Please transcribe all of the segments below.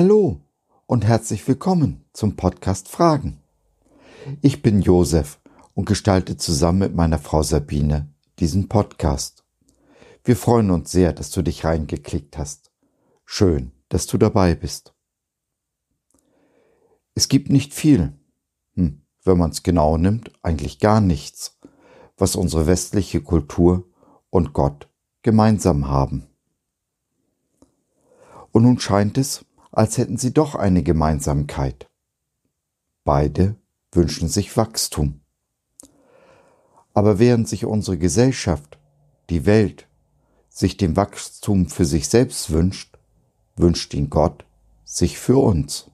Hallo und herzlich willkommen zum Podcast Fragen. Ich bin Josef und gestalte zusammen mit meiner Frau Sabine diesen Podcast. Wir freuen uns sehr, dass du dich reingeklickt hast. Schön, dass du dabei bist. Es gibt nicht viel, hm, wenn man es genau nimmt, eigentlich gar nichts, was unsere westliche Kultur und Gott gemeinsam haben. Und nun scheint es, als hätten sie doch eine Gemeinsamkeit. Beide wünschen sich Wachstum. Aber während sich unsere Gesellschaft, die Welt, sich dem Wachstum für sich selbst wünscht, wünscht ihn Gott sich für uns.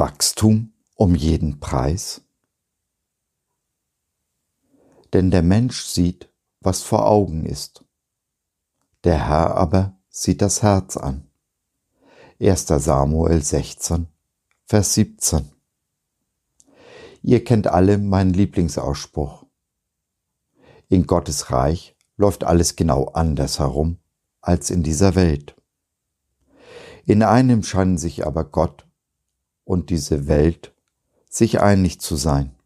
Wachstum um jeden Preis? Denn der Mensch sieht, was vor Augen ist. Der Herr aber sieht das Herz an. 1. Samuel 16, Vers 17. Ihr kennt alle meinen Lieblingsausspruch. In Gottes Reich läuft alles genau anders herum als in dieser Welt. In einem scheinen sich aber Gott und diese Welt sich einig zu sein.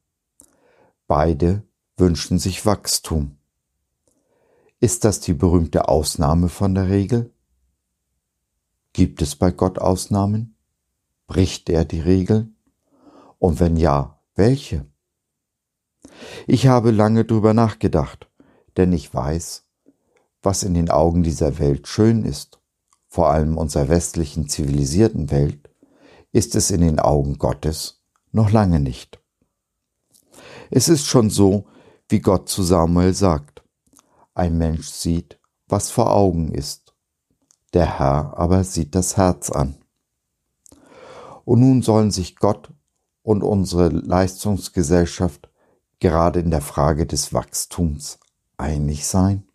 Beide wünschen sich Wachstum. Ist das die berühmte Ausnahme von der Regel? Gibt es bei Gott Ausnahmen? Bricht er die Regel? Und wenn ja, welche? Ich habe lange drüber nachgedacht, denn ich weiß, was in den Augen dieser Welt schön ist, vor allem unserer westlichen zivilisierten Welt, ist es in den Augen Gottes noch lange nicht. Es ist schon so, wie Gott zu Samuel sagt. Ein Mensch sieht, was vor Augen ist. Der Herr aber sieht das Herz an. Und nun sollen sich Gott und unsere Leistungsgesellschaft gerade in der Frage des Wachstums einig sein?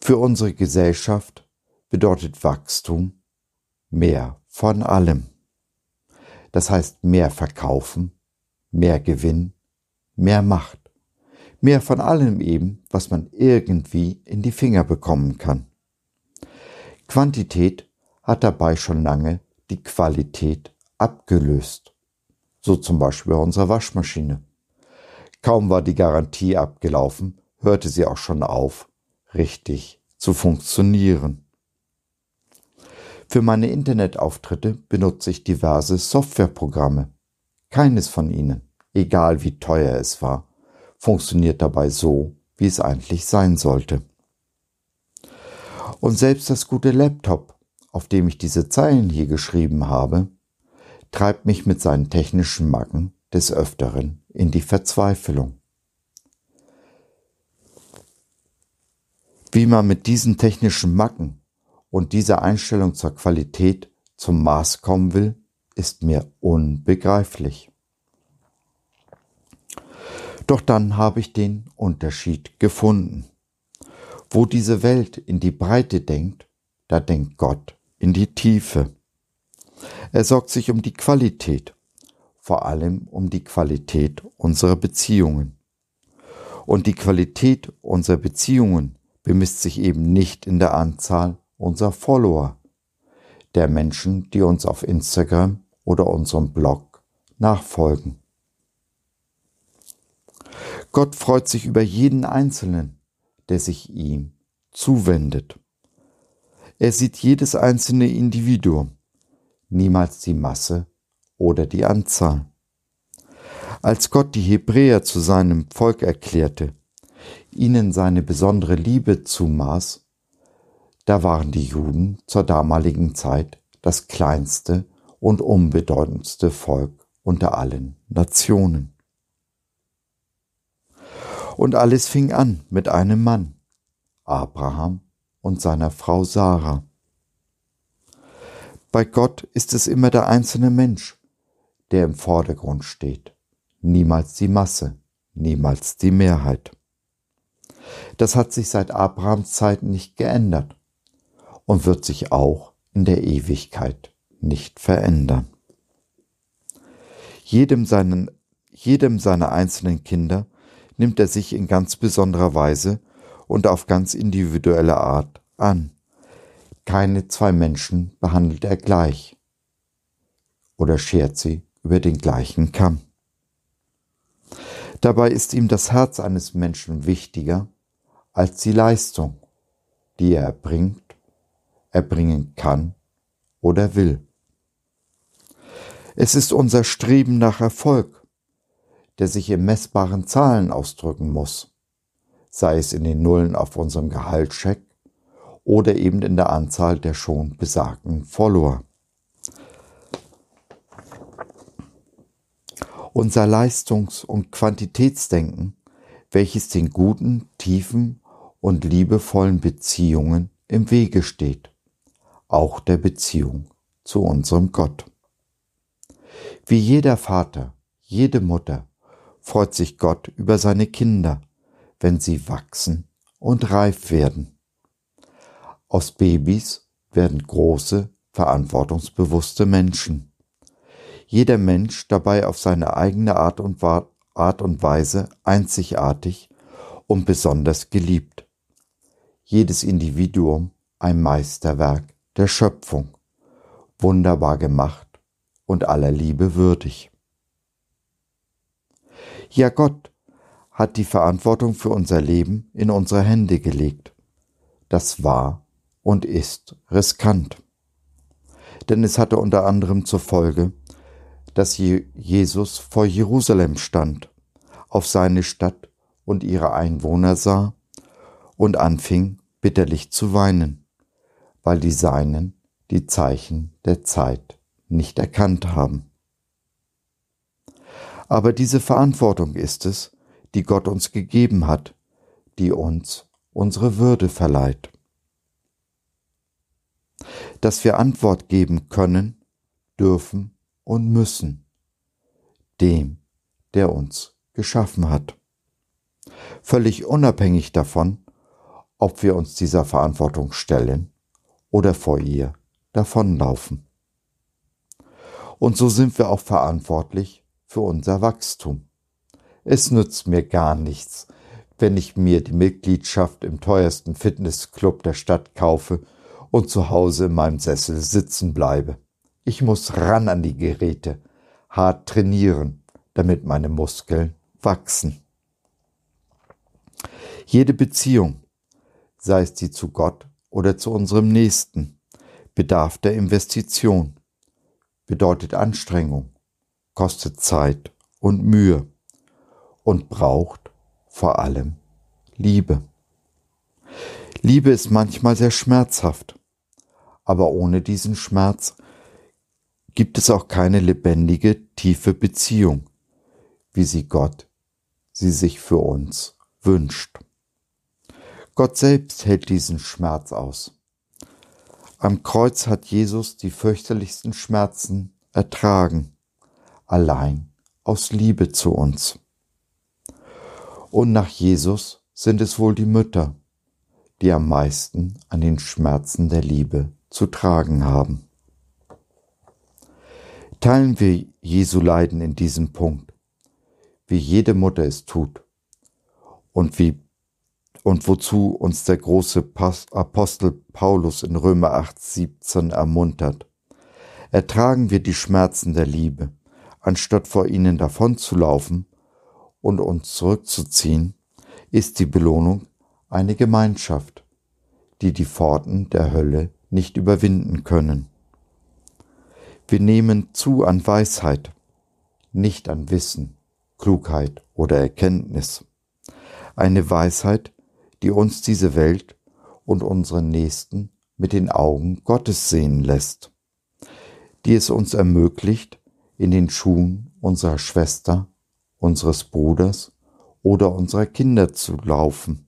Für unsere Gesellschaft bedeutet Wachstum mehr von allem. Das heißt mehr verkaufen, mehr Gewinn, mehr Macht. Mehr von allem eben, was man irgendwie in die Finger bekommen kann. Quantität hat dabei schon lange die Qualität abgelöst. So zum Beispiel bei unserer Waschmaschine. Kaum war die Garantie abgelaufen, hörte sie auch schon auf, richtig zu funktionieren. Für meine Internetauftritte benutze ich diverse Softwareprogramme. Keines von ihnen, egal wie teuer es war, funktioniert dabei so, wie es eigentlich sein sollte. Und selbst das gute Laptop, auf dem ich diese Zeilen hier geschrieben habe, treibt mich mit seinen technischen Macken des Öfteren in die Verzweiflung. Wie man mit diesen technischen Macken und diese Einstellung zur Qualität zum Maß kommen will, ist mir unbegreiflich. Doch dann habe ich den Unterschied gefunden. Wo diese Welt in die Breite denkt, da denkt Gott in die Tiefe. Er sorgt sich um die Qualität, vor allem um die Qualität unserer Beziehungen. Und die Qualität unserer Beziehungen bemisst sich eben nicht in der Anzahl unser Follower, der Menschen, die uns auf Instagram oder unserem Blog nachfolgen. Gott freut sich über jeden Einzelnen, der sich ihm zuwendet. Er sieht jedes einzelne Individuum, niemals die Masse oder die Anzahl. Als Gott die Hebräer zu seinem Volk erklärte, ihnen seine besondere Liebe zumaß, da waren die Juden zur damaligen Zeit das kleinste und unbedeutendste Volk unter allen Nationen. Und alles fing an mit einem Mann, Abraham und seiner Frau Sarah. Bei Gott ist es immer der einzelne Mensch, der im Vordergrund steht, niemals die Masse, niemals die Mehrheit. Das hat sich seit Abrahams Zeit nicht geändert und wird sich auch in der Ewigkeit nicht verändern. Jedem, seinen, jedem seiner einzelnen Kinder nimmt er sich in ganz besonderer Weise und auf ganz individuelle Art an. Keine zwei Menschen behandelt er gleich oder schert sie über den gleichen Kamm. Dabei ist ihm das Herz eines Menschen wichtiger als die Leistung, die er erbringt, erbringen kann oder will. Es ist unser Streben nach Erfolg, der sich in messbaren Zahlen ausdrücken muss, sei es in den Nullen auf unserem Gehaltscheck oder eben in der Anzahl der schon besagten Follower. Unser Leistungs- und Quantitätsdenken, welches den guten, tiefen und liebevollen Beziehungen im Wege steht, auch der Beziehung zu unserem Gott. Wie jeder Vater, jede Mutter freut sich Gott über seine Kinder, wenn sie wachsen und reif werden. Aus Babys werden große, verantwortungsbewusste Menschen. Jeder Mensch dabei auf seine eigene Art und, Art und Weise einzigartig und besonders geliebt. Jedes Individuum ein Meisterwerk der Schöpfung, wunderbar gemacht und aller Liebe würdig. Ja, Gott hat die Verantwortung für unser Leben in unsere Hände gelegt. Das war und ist riskant. Denn es hatte unter anderem zur Folge, dass Jesus vor Jerusalem stand, auf seine Stadt und ihre Einwohner sah und anfing bitterlich zu weinen, weil die Seinen die Zeichen der Zeit nicht erkannt haben. Aber diese Verantwortung ist es, die Gott uns gegeben hat, die uns unsere Würde verleiht. Dass wir Antwort geben können, dürfen und müssen dem, der uns geschaffen hat. Völlig unabhängig davon, ob wir uns dieser Verantwortung stellen oder vor ihr davonlaufen. Und so sind wir auch verantwortlich für unser Wachstum. Es nützt mir gar nichts, wenn ich mir die Mitgliedschaft im teuersten Fitnessclub der Stadt kaufe und zu Hause in meinem Sessel sitzen bleibe. Ich muss ran an die Geräte, hart trainieren, damit meine Muskeln wachsen. Jede Beziehung, sei es die zu Gott oder zu unserem Nächsten, bedarf der Investition bedeutet Anstrengung, kostet Zeit und Mühe und braucht vor allem Liebe. Liebe ist manchmal sehr schmerzhaft, aber ohne diesen Schmerz gibt es auch keine lebendige, tiefe Beziehung, wie sie Gott sie sich für uns wünscht. Gott selbst hält diesen Schmerz aus. Am Kreuz hat Jesus die fürchterlichsten Schmerzen ertragen, allein aus Liebe zu uns. Und nach Jesus sind es wohl die Mütter, die am meisten an den Schmerzen der Liebe zu tragen haben. Teilen wir Jesu Leiden in diesem Punkt, wie jede Mutter es tut, und wie und wozu uns der große Apostel Paulus in Römer 8, 17 ermuntert. Ertragen wir die Schmerzen der Liebe, anstatt vor ihnen davonzulaufen und uns zurückzuziehen, ist die Belohnung eine Gemeinschaft, die die Pforten der Hölle nicht überwinden können. Wir nehmen zu an Weisheit, nicht an Wissen, Klugheit oder Erkenntnis. Eine Weisheit, die uns diese Welt und unseren Nächsten mit den Augen Gottes sehen lässt, die es uns ermöglicht, in den Schuhen unserer Schwester, unseres Bruders oder unserer Kinder zu laufen,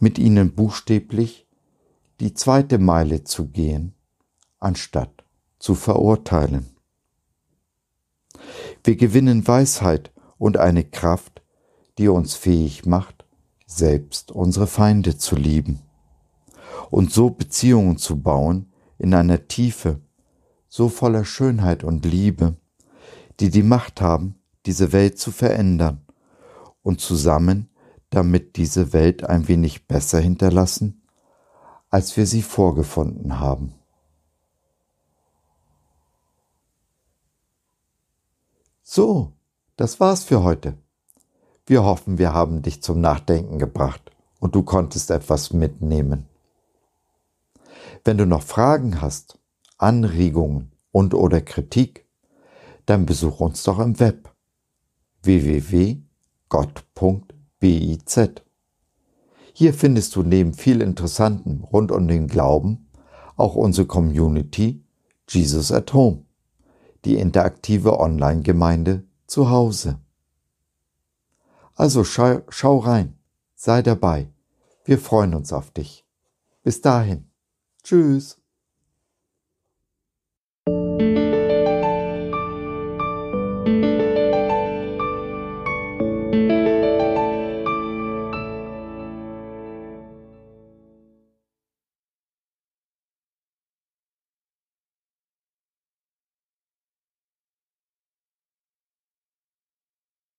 mit ihnen buchstäblich die zweite Meile zu gehen, anstatt zu verurteilen. Wir gewinnen Weisheit und eine Kraft, die uns fähig macht, selbst unsere Feinde zu lieben. und so Beziehungen zu bauen in einer Tiefe, so voller Schönheit und Liebe, die die Macht haben, diese Welt zu verändern und zusammen damit diese Welt ein wenig besser hinterlassen, als wir sie vorgefunden haben. So, das war's für heute. Wir hoffen, wir haben dich zum Nachdenken gebracht und du konntest etwas mitnehmen. Wenn du noch Fragen hast, Anregungen und oder Kritik, dann besuch uns doch im Web www.gott.biz. Hier findest du neben viel Interessantem rund um den Glauben auch unsere Community Jesus at Home die interaktive Online-Gemeinde zu Hause. Also schau, schau rein, sei dabei. Wir freuen uns auf dich. Bis dahin. Tschüss.